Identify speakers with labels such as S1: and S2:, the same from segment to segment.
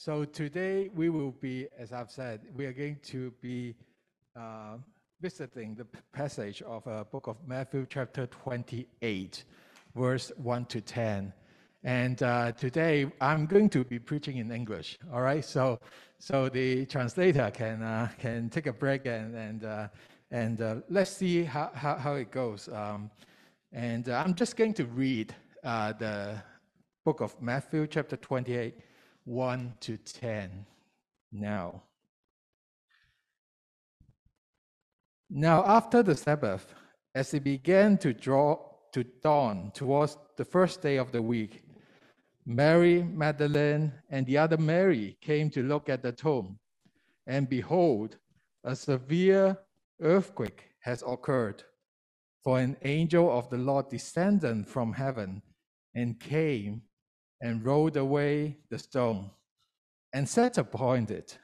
S1: So today we will be, as I've said, we are going to be uh, visiting the passage of a uh, book of Matthew, chapter 28, verse 1 to 10. And uh, today I'm going to be preaching in English. All right, so so the translator can uh, can take a break and and uh, and uh, let's see how, how, how it goes. Um, and I'm just going to read the book of Matthew, chapter 28 1 to 10 now. Now, after the Sabbath, as it began to draw to dawn towards the first day of the week, Mary Magdalene and the other Mary came to look at the tomb. And behold, a severe earthquake has occurred. For an angel of the Lord descended from heaven and came and rolled away the stone and sat upon it.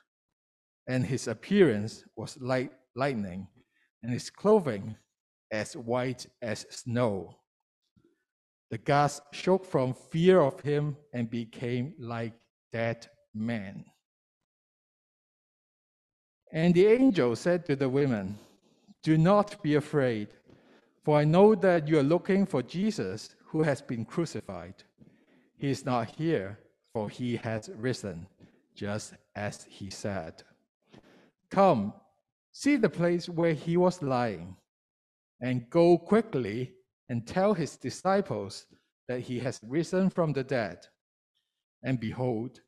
S1: And his appearance was like lightning, and his clothing as white as snow. The gods shook from fear of him and became like dead men. And the angel said to the women, Do not be afraid, for I know that you are looking for Jesus who has been crucified. He is not here, for he has risen, just as he said. Come, see the place where he was lying, and go quickly and tell his disciples that he has risen from the dead. And behold,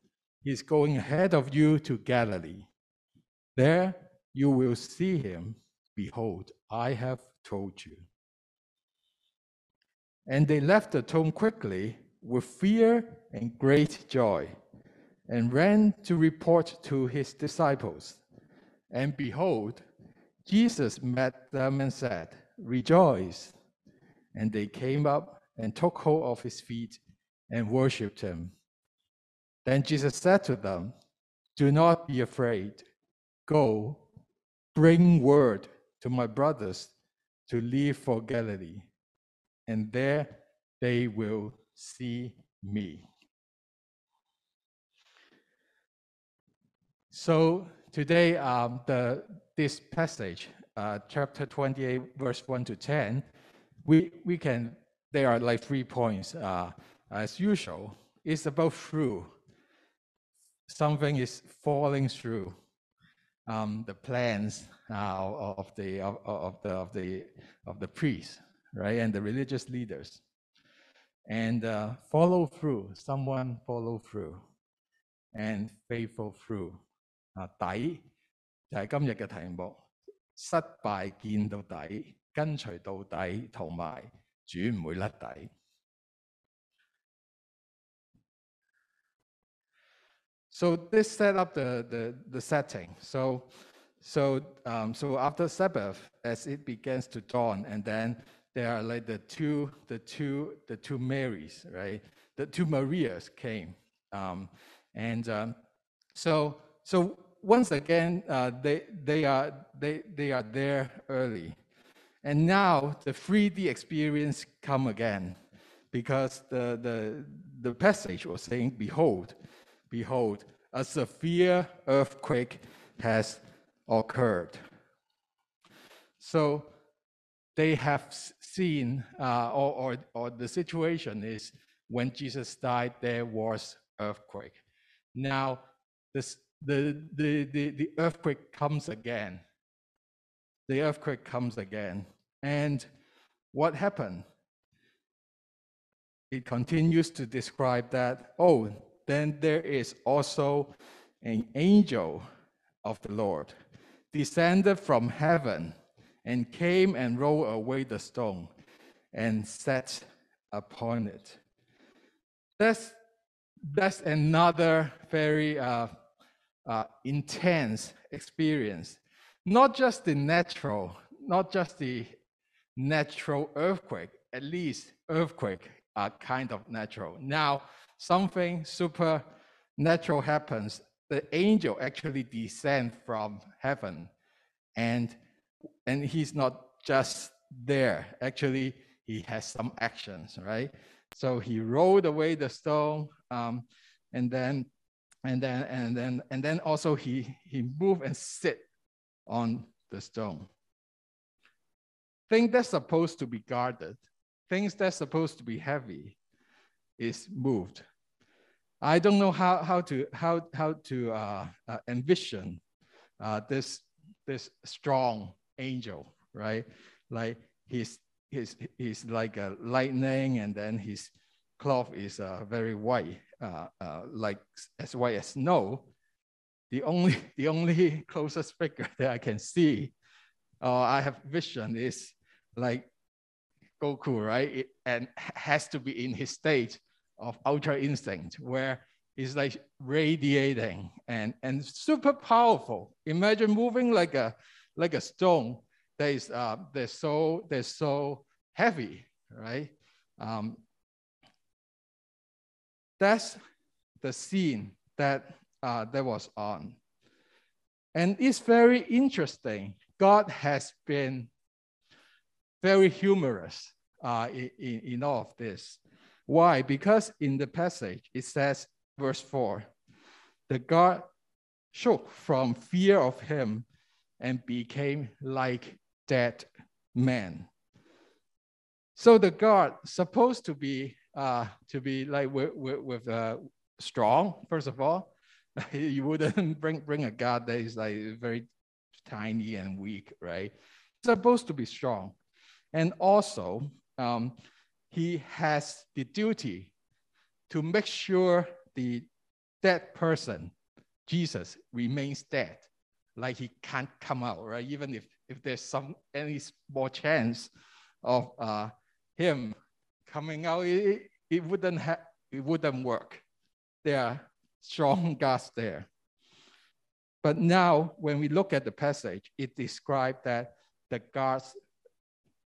S1: he is going ahead of you to Galilee. There you will see him. Behold, I have told you. And they left the tomb quickly with fear and great joy, and ran to report to his disciples. And behold, Jesus met them and said, Rejoice. And they came up and took hold of his feet and worshipped him. Then Jesus said to them, Do not be afraid. Go, bring word to my brothers to leave for Galilee, and there they will see me. So today, um, the, this passage, uh, chapter 28, verse 1 to 10, we, we can, there are like three points. Uh, as usual, it's about through. Something is falling through um, the plans uh, of, the, of, of, the, of, the, of the priests, right, and the religious leaders and uh, follow through. Someone follow through and faithful through 啊底就系今日嘅题目，失败见到底，跟随到底，同埋主唔会甩底。So this set up the, the, the setting. So, so, um, so after Sabbath, as it begins to dawn, and then there are like the two, the two, the two Marys, right? The two Marias came, um, and um, so so once again uh, they they are they they are there early, and now the 3D experience come again, because the the the passage was saying, "Behold, behold, a severe earthquake has occurred." So they have seen, uh, or, or, or the situation is when Jesus died, there was earthquake. Now, this, the, the, the, the earthquake comes again. The earthquake comes again. And what happened? It continues to describe that, oh, then there is also an angel of the Lord descended from heaven and came and rolled away the stone and sat upon it. That's, that's another very uh, uh, intense experience. Not just the natural, not just the natural earthquake, at least earthquake are kind of natural. Now, something supernatural happens. The angel actually descends from heaven and and he's not just there. Actually, he has some actions, right? So he rolled away the stone, um, and then and then and then and then also he he moved and sit on the stone. Things that's supposed to be guarded, things that's supposed to be heavy, is moved. I don't know how how to how how to uh, uh, envision uh, this this strong angel, right? Like he's he's he's like a lightning, and then his cloth is uh, very white, uh, uh, like as white as snow. The only the only closest figure that I can see, or I have vision is like Goku, right? It, and has to be in his state of ultra instinct where he's like radiating and, and super powerful. Imagine moving like a like a stone that is uh, they're so they're so heavy, right? Um, that's the scene that, uh, that was on. And it's very interesting. God has been very humorous uh, in, in all of this. Why? Because in the passage, it says, verse 4, the God shook from fear of him and became like dead man. So the God supposed to be uh, to be like with, with, with uh, strong, first of all. you wouldn't bring, bring a God that is like very tiny and weak, right? Supposed to be strong. And also, um, he has the duty to make sure the dead person, Jesus, remains dead. Like he can't come out, right? Even if, if there's some any small chance of uh, him coming out, it, it wouldn't have it wouldn't work. There are strong gods there. But now, when we look at the passage, it describes that the gods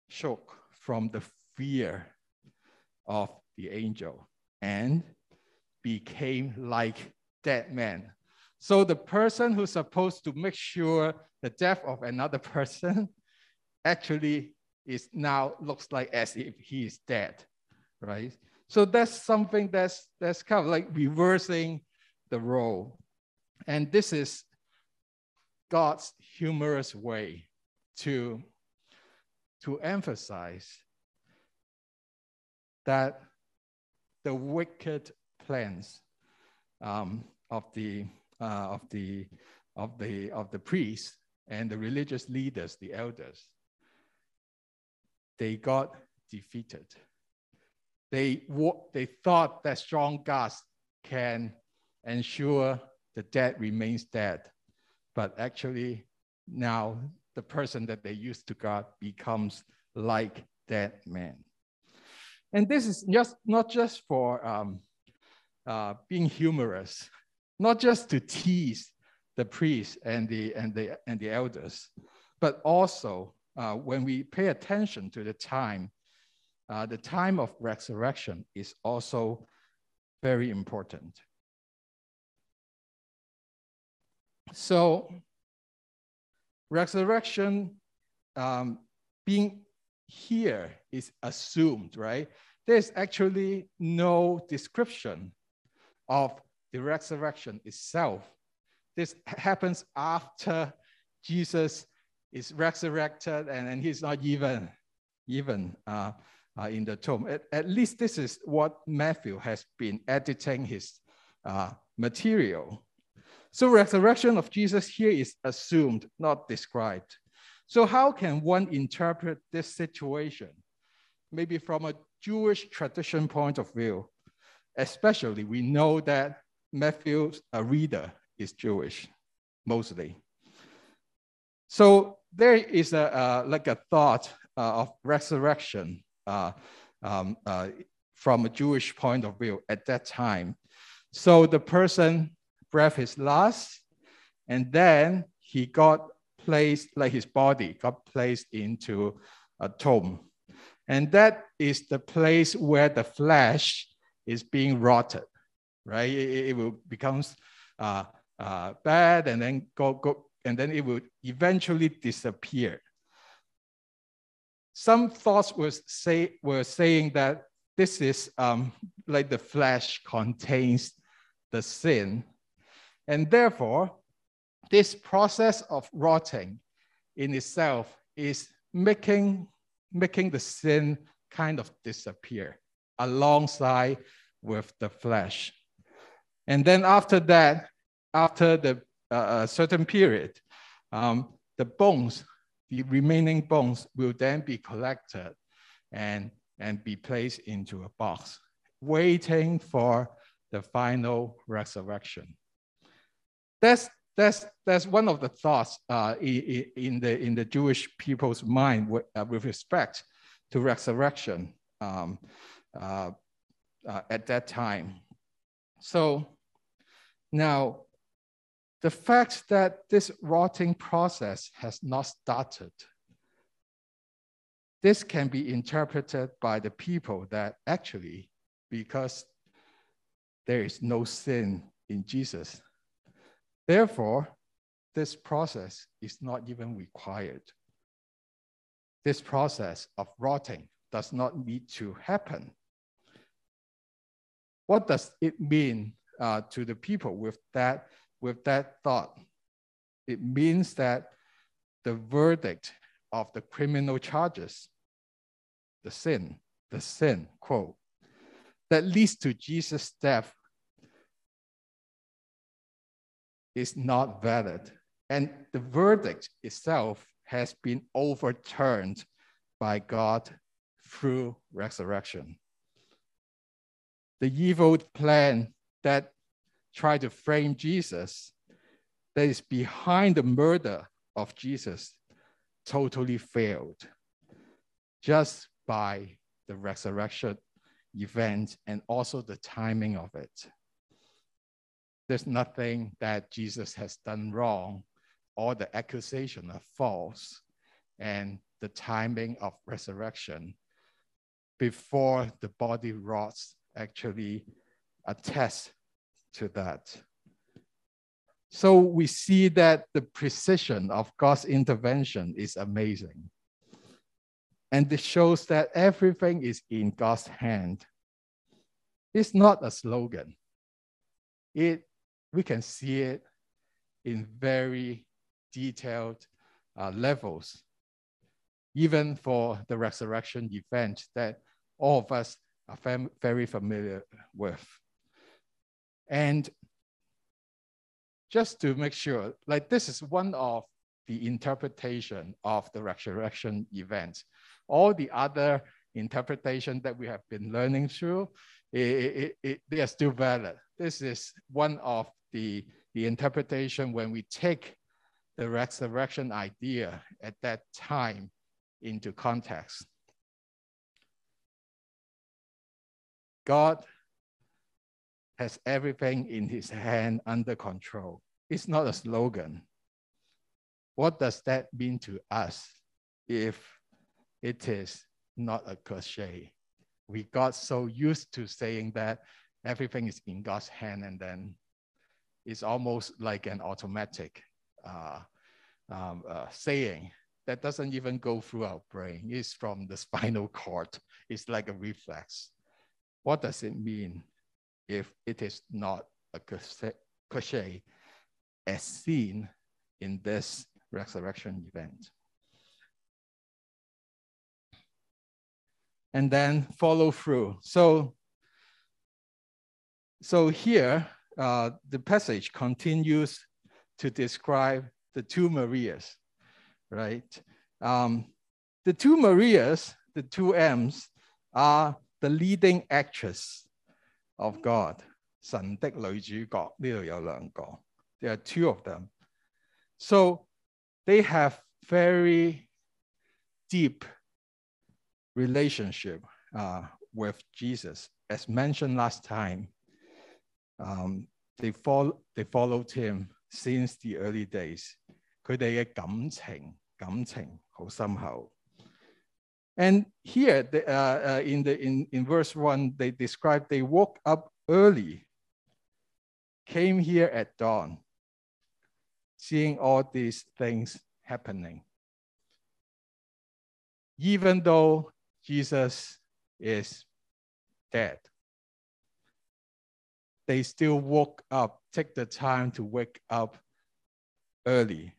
S1: shook from the fear of the angel and became like dead men. So the person who's supposed to make sure the death of another person actually is now looks like as if he is dead, right? So that's something that's that's kind of like reversing the role. And this is God's humorous way to, to emphasize that the wicked plans um, of the uh, of the of the of the priests and the religious leaders, the elders, they got defeated. They, they thought that strong gods can ensure the dead remains dead. But actually, now the person that they used to guard becomes like dead man. And this is just not just for um, uh, being humorous, not just to tease the priests and the, and the, and the elders, but also uh, when we pay attention to the time, uh, the time of resurrection is also very important. So resurrection um, being here is assumed, right? There's actually no description of the resurrection itself. This happens after Jesus is resurrected and, and he's not even, even uh, uh, in the tomb. At, at, least this is what Matthew has been editing his uh, material. So resurrection of Jesus here is assumed, not described. So how can one interpret this situation? Maybe from a Jewish tradition point of view, especially we know that Matthew's a reader is Jewish, mostly. So there is a, uh, like a thought uh, of resurrection uh, um, uh, from a Jewish point of view at that time. So the person breathed his last, and then he got placed, like his body got placed into a tomb. And that is the place where the flesh is being rotted, right? It, it will becomes uh, uh, bad and then go, go, and then it would eventually disappear. Some thoughts were, say, were saying that this is um, like the flesh contains the sin And therefore, this process of rotting in itself is making, making the sin kind of disappear alongside with the flesh. And then after that, after the uh, certain period, um, the bones, the remaining bones will then be collected and, and be placed into a box, waiting for the final resurrection. That's, that's, that's one of the thoughts uh, in, the, in the Jewish people's mind with, uh, with respect to resurrection um, uh, uh at that time. So now, the fact that this rotting process has not started, this can be interpreted by the people that actually, because there is no sin in Jesus, therefore, this process is not even required. This process of rotting does not need to happen. What does it mean uh, to the people with that, with that thought. It means that the verdict of the criminal charges, the sin, the sin, quote, that leads to Jesus' death is not valid. And the verdict itself has been overturned by God through resurrection. The evil plan that try to frame Jesus that is behind the murder of Jesus totally failed just by the resurrection event and also the timing of it. There's nothing that Jesus has done wrong. All the accusation are false. And the timing of resurrection before the body rots actually attest to that. So we see that the precision of God's intervention is amazing. And this shows that everything is in God's hand. It's not a slogan. It, we can see it in very detailed uh, levels, even for the resurrection event that all of us are fam very familiar with. And just to make sure, like this is one of the interpretation of the resurrection event. All the other interpretation that we have been learning through, it, it, they are still valid. This is one of the, the interpretation when we take the resurrection idea at that time into context. God has everything in his hand under control. It's not a slogan. What does that mean to us if it is not a cliche? We got so used to saying that everything is in God's hand, and then it's almost like an automatic uh, um, uh, saying that doesn't even go through our brain. It's from the spinal cord. It's like a reflex. What does it mean? If it is not a cliche as seen in this resurrection event. And then follow through. So, so here, uh, the passage continues to describe the two Marias, right? Um, the two Marias, the two M's, are the leading actress of God，神的女主角呢度有两个，there are two of them. So they have very deep relationship uh, with Jesus. As mentioned last time, um, they, follow, they followed him since the early days. 佢哋嘅感情感情好深厚。 And here, the, uh, uh, in, the, in, in verse one, they describe they woke up early, came here at dawn, seeing all these things happening. Even though Jesus is dead, they still woke up take the time to wake up early,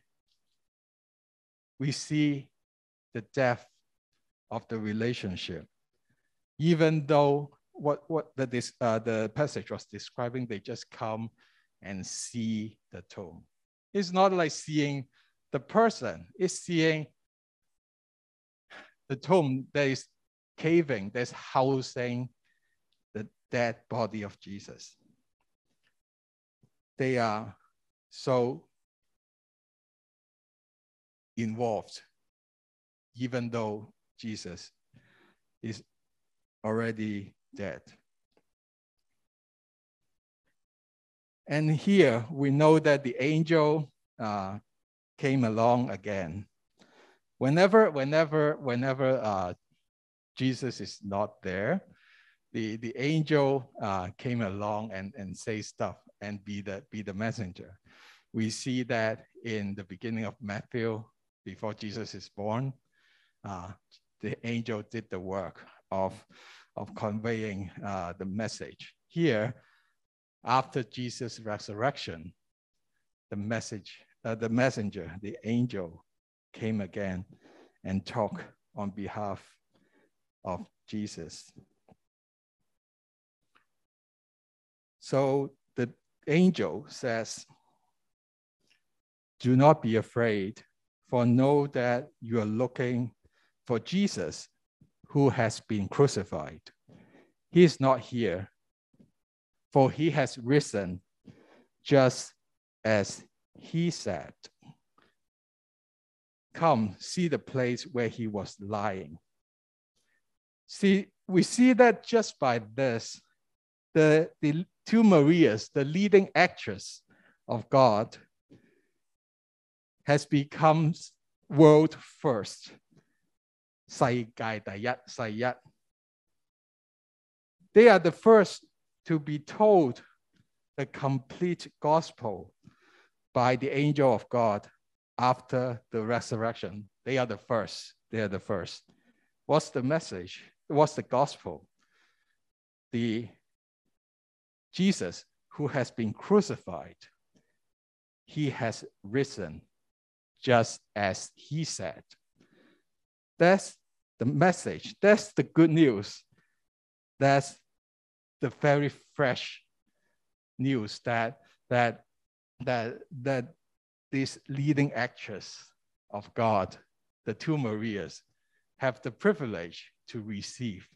S1: we see the depth of the relationship. Even though what, what the, this, uh, the passage was describing, they just come and see the tomb. It's not like seeing the person, it's seeing the tomb that is caving, that's housing the dead body of Jesus. They are so involved, even though Jesus is already dead. And here we know that the angel uh, came along again. Whenever, whenever, whenever uh, Jesus is not there, the, the angel uh, came along and, and say stuff and be the, be the messenger. We see that in the beginning of Matthew, before Jesus is born, uh, the angel did the work of, of conveying uh, the message. Here, after Jesus' resurrection, the message, uh, the messenger, the angel came again and talked on behalf of Jesus. So the angel says, Do not be afraid, for know that you are looking for Jesus who has been crucified. He is not here, for he has risen just as he said. Come, see the place where he was lying. See, we see that just by this, the, the two Marias, the leading actress of God, has become world first. 世界第一，世一。They are the first to be told the complete gospel by the angel of God after the resurrection. They are the first. They are the first. What's the message? What's the gospel? The Jesus who has been crucified, he has risen just as he said. That's the message. That's the good news. That's the very fresh news that that that that these leading actors of God, the two Marias, have the privilege to receive.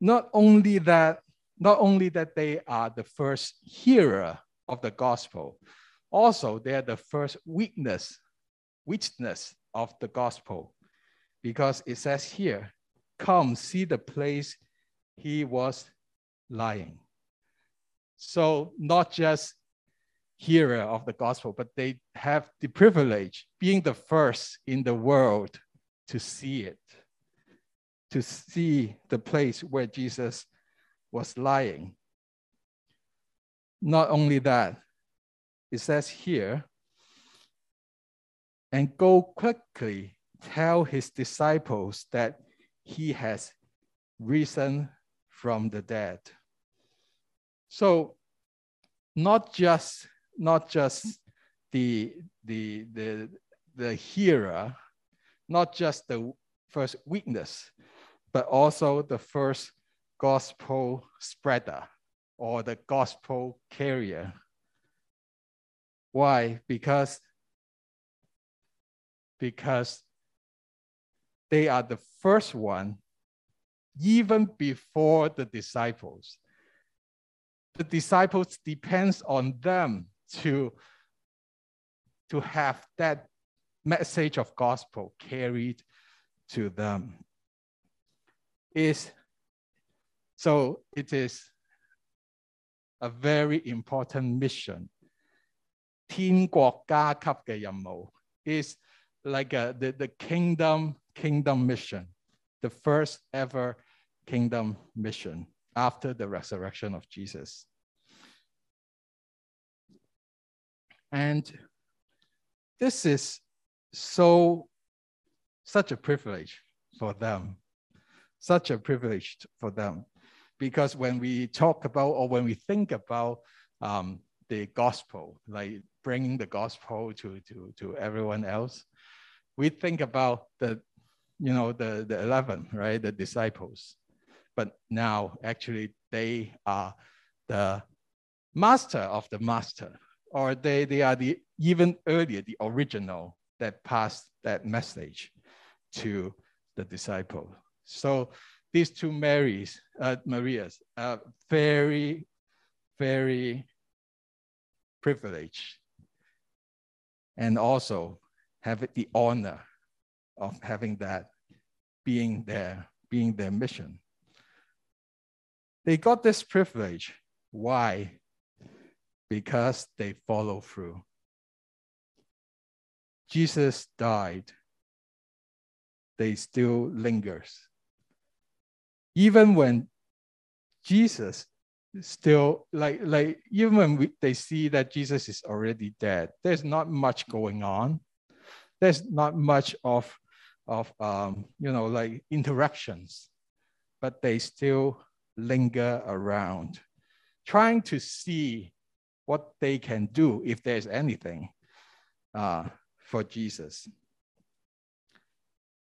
S1: Not only that, not only that they are the first hearer of the gospel, also they are the first witness, witness of the gospel. Because it says here, come see the place he was lying. So not just hearer of the gospel, but they have the privilege being the first in the world to see it, to see the place where Jesus was lying. Not only that, it says here, and go quickly tell his disciples that he has risen from the dead. So not just not just the the the the hearer, not just the first witness, but also the first gospel spreader or the gospel carrier. Why? Because because they are the first one even before the disciples. The disciples depends on them to, to have that message of gospel carried to them. Is so it is a very important mission. 天国加级嘅任务 is like a, the, the kingdom kingdom mission, the first ever kingdom mission after the resurrection of Jesus. And this is so, such a privilege for them, such a privilege for them. because when we talk about or when we think about um, the gospel, like bringing the gospel to, to, to everyone else, we think about the, you know, the, the 11, right, the disciples. But now actually they are the master of the master, or they, they are the even earlier, the original that passed that message to the disciple. So these two Marys, uh, Marias, are very, very privileged and also have the honor of having that being their, being their mission. They got this privilege. Why? Because they follow through. Jesus died. They still lingers. Even when Jesus still like like even when we, they see that Jesus is already dead, there's not much going on. There's not much of of um, you know like interactions, but they still linger around, trying to see what they can do if there's anything uh, for Jesus.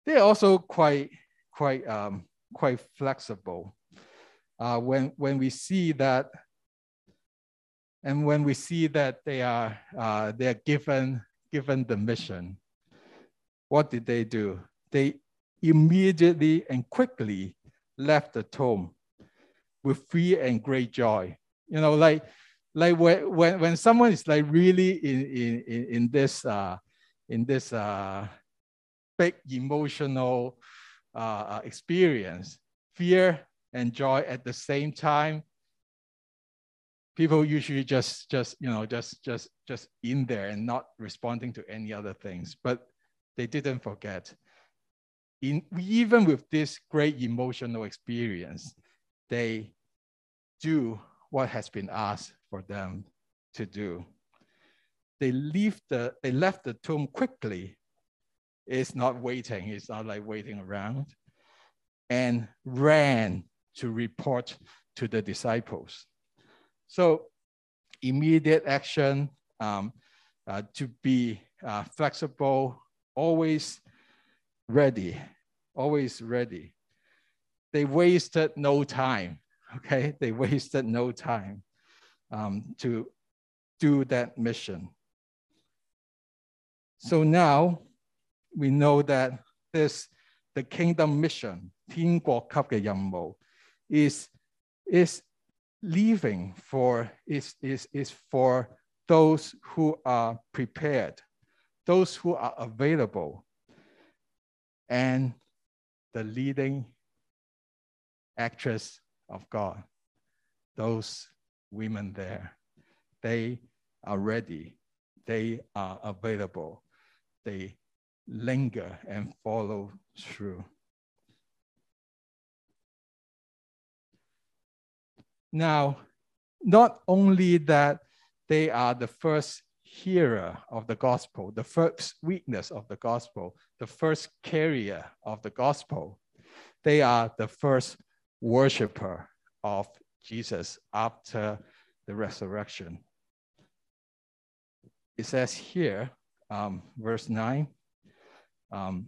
S1: They're also quite quite um, quite flexible uh, when, when we see that, and when we see that they are, uh, they are given, given the mission, what did they do? They immediately and quickly left the tomb with fear and great joy. You know, like, like when, when, when someone is like really in, in, in this, uh, in this uh, big emotional uh, experience, fear and joy at the same time people usually just just you know just just just in there and not responding to any other things but they didn't forget. In even with this great emotional experience they do what has been asked for them to do. They leave the they left the tomb quickly. It's not waiting. It's not like waiting around. And ran to report to the disciples. So immediate action, um, uh, to be uh, flexible, always ready, always ready. They wasted no time, okay? They wasted no time um, to do that mission. So now we know that this the kingdom mission, 天国级嘅任务 is, is leaving for, is, is, is for those who are prepared, Those who are available, and the leading actress of God, those women there, they are ready, they are available, they linger and follow through. Now, not only that they are the first hearer of the gospel, the first witness of the gospel, the first carrier of the gospel, they are the first worshiper of Jesus after the resurrection. It says here, um, verse 9, um,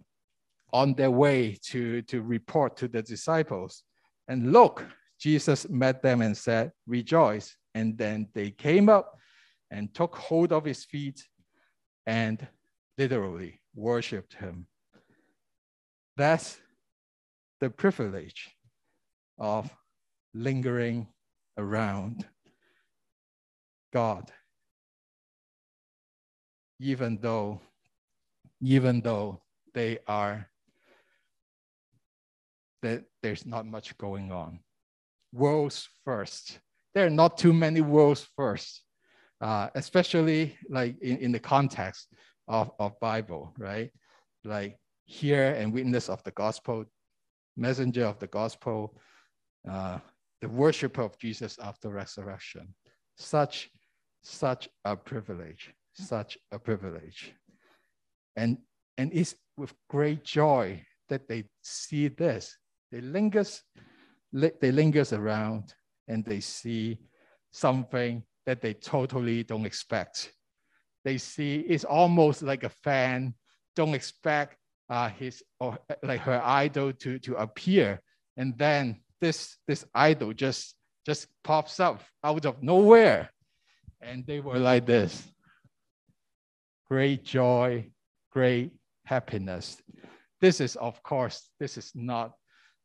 S1: on their way to, to report to the disciples, and look, Jesus met them and said, Rejoice. And then they came up and took hold of his feet and literally worshiped him. That's the privilege of lingering around God. Even though, even though they are that there's not much going on worlds first. There are not too many worlds first, uh, especially like in, in the context of, of Bible, right? Like hear and witness of the gospel, messenger of the gospel, uh, the worshiper of Jesus after resurrection. Such, such a privilege, such a privilege. And, and it's with great joy that they see this. They lingers they lingers around and they see something that they totally don't expect. They see it's almost like a fan, don't expect uh, his or like her idol to, to appear. And then this, this idol just, just pops up out of nowhere. And they were like this great joy, great happiness. This is, of course, this is not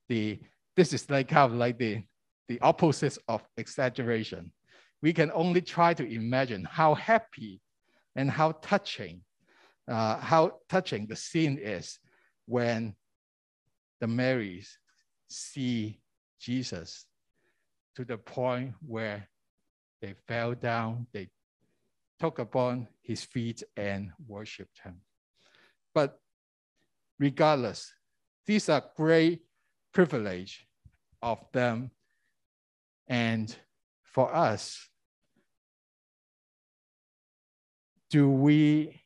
S1: the, this is like kind of like the, the opposite of exaggeration. We can only try to imagine how happy and how touching, uh, how touching the scene is when the Marys see Jesus to the point where they fell down, they took upon his feet and worshiped him. But regardless, these are great privilege of them. And for us, do we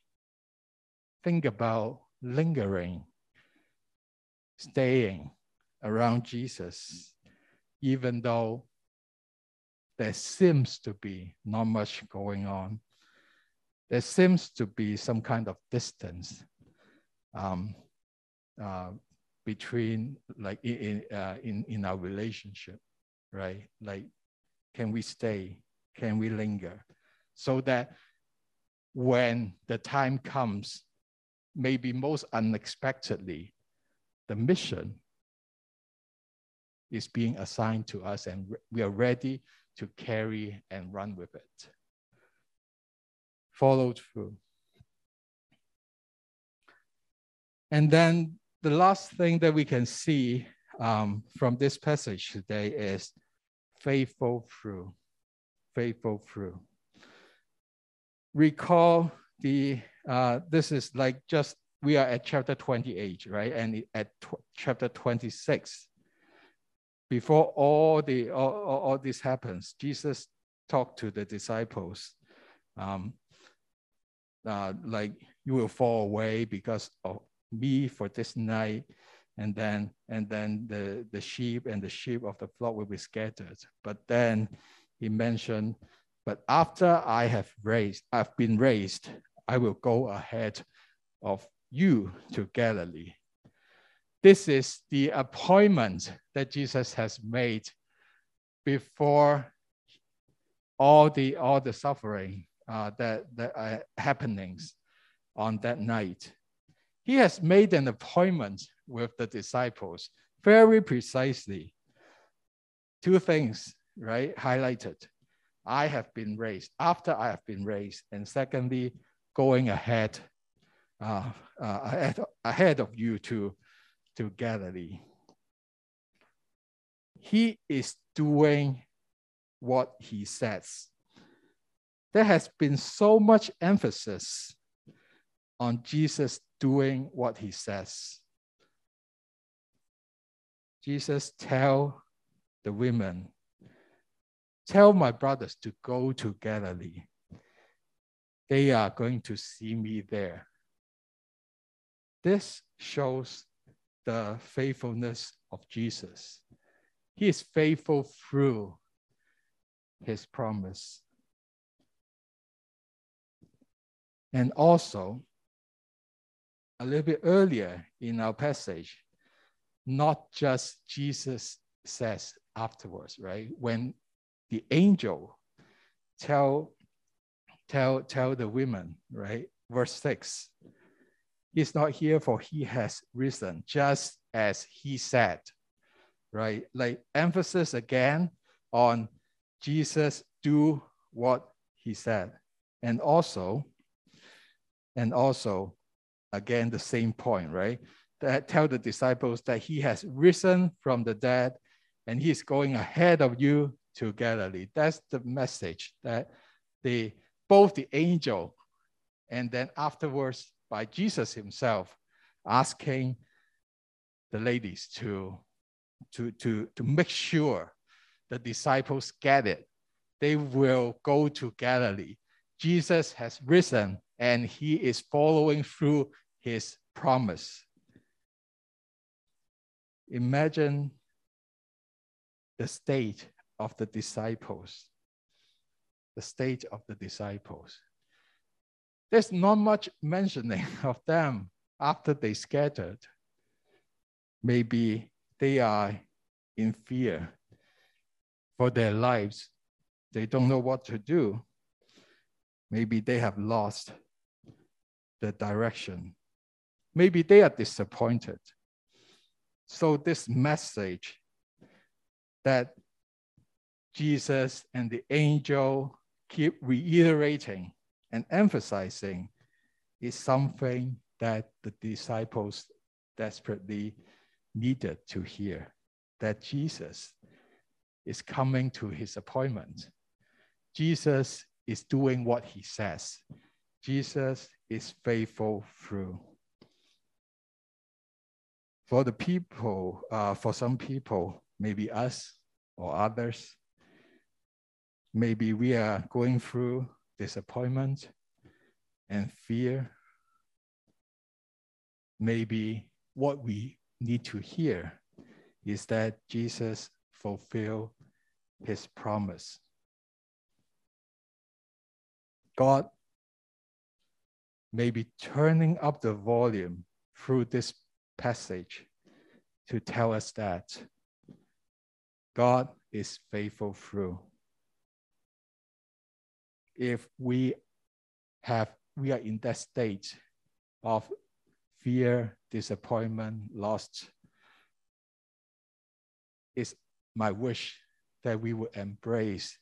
S1: think about lingering, staying around Jesus, even though there seems to be not much going on? There seems to be some kind of distance. Um, uh, between like in uh, in in our relationship, right? Like, can we stay? Can we linger? So that when the time comes, maybe most unexpectedly, the mission is being assigned to us, and we are ready to carry and run with it. Follow through. And then the last thing that we can see um, from this passage today is faithful through, faithful through. Recall the, uh, this is like just, we are at chapter 28, right? And at chapter 26, before all the all, all, this happens, Jesus talked to the disciples, um, uh, like you will fall away because of me for this night and then and then the the sheep and the sheep of the flock will be scattered but then he mentioned but after i have raised i've been raised i will go ahead of you to galilee this is the appointment that jesus has made before all the all the suffering uh, that that are happenings on that night he has made an appointment with the disciples very precisely. Two things, right, highlighted. I have been raised, after I have been raised, and secondly, going ahead, uh, uh, ahead, of you to, to Galilee. He is doing what he says. There has been so much emphasis on Jesus doing what he says. Jesus tell the women, tell my brothers to go to Galilee. They are going to see me there. This shows the faithfulness of Jesus. He is faithful through his promise. And also, a little bit earlier in our passage, not just Jesus says afterwards, right? When the angel tell tell tell the women, right? Verse six, he's not here for he has risen, just as he said, right? Like emphasis again on Jesus do what he said. And also, and also again, the same point, right? That tell the disciples that he has risen from the dead and he's going ahead of you to Galilee. That's the message that the both the angel and then afterwards by Jesus himself asking the ladies to, to, to, to make sure the disciples get it. They will go to Galilee. Jesus has risen and he is following through his promise. Imagine the state of the disciples. The state of the disciples. There's not much mentioning of them after they scattered. Maybe they are in fear for their lives. They don't know what to do. Maybe they have lost the direction. Maybe they are disappointed. So, this message that Jesus and the angel keep reiterating and emphasizing is something that the disciples desperately needed to hear that Jesus is coming to his appointment. Jesus is doing what he says. Jesus is faithful through. For the people, uh, for some people, maybe us or others, maybe we are going through disappointment and fear. Maybe what we need to hear is that Jesus fulfilled his promise. God may be turning up the volume through this passage to tell us that God is faithful through. If we have we are in that state of fear, disappointment, lost, it's my wish that we would embrace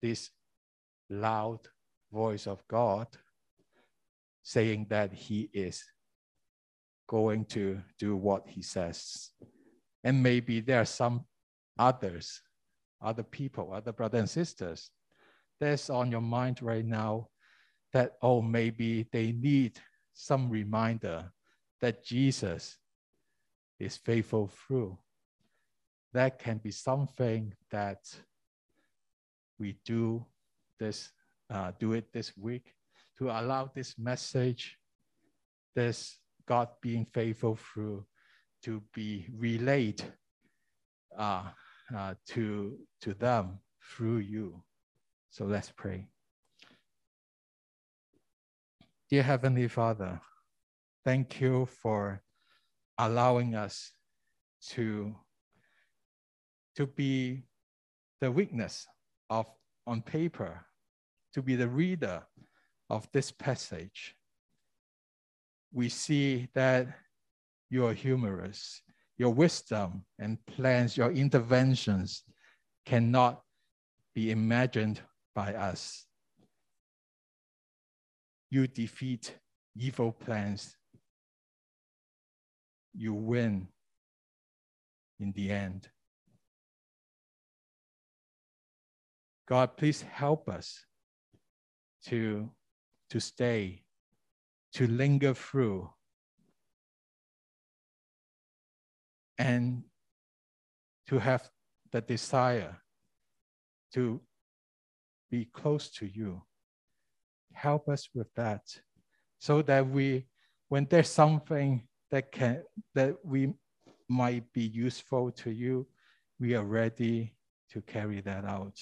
S1: this loud voice of God saying that he is going to do what he says. And maybe there are some others, other people, other brothers and sisters that's on your mind right now that, oh, maybe they need some reminder that Jesus is faithful through. That can be something that we do this, uh, do it this week to allow this message, this God being faithful through, to be relayed uh, uh, to, to them through you. So let's pray. Dear Heavenly Father, thank you for allowing us to, to be the witness of on paper, to be the reader of this passage. We see that you are humorous. Your wisdom and plans, your interventions cannot be imagined by us you defeat evil plans. You win in the end. God, please help us to, to stay, to linger through, and to have the desire to be close to you help us with that so that we, when there's something that can, that we might be useful to you, we are ready to carry that out.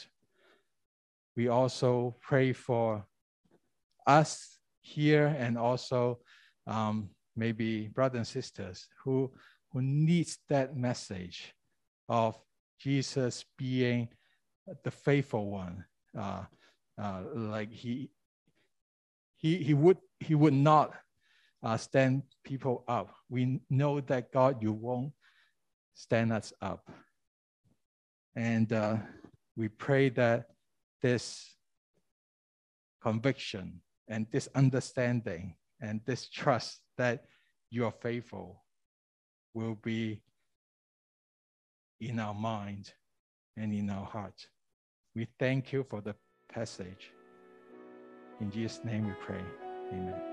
S1: We also pray for us here and also um, maybe brothers and sisters who, who needs that message of Jesus being the faithful one. Uh, uh, like he he, he, would, he would not uh, stand people up. We know that God, you won't stand us up. And uh, we pray that this conviction and this understanding and this trust that you are faithful will be in our mind and in our heart. We thank you for the passage. In Jesus' name we pray. Amen.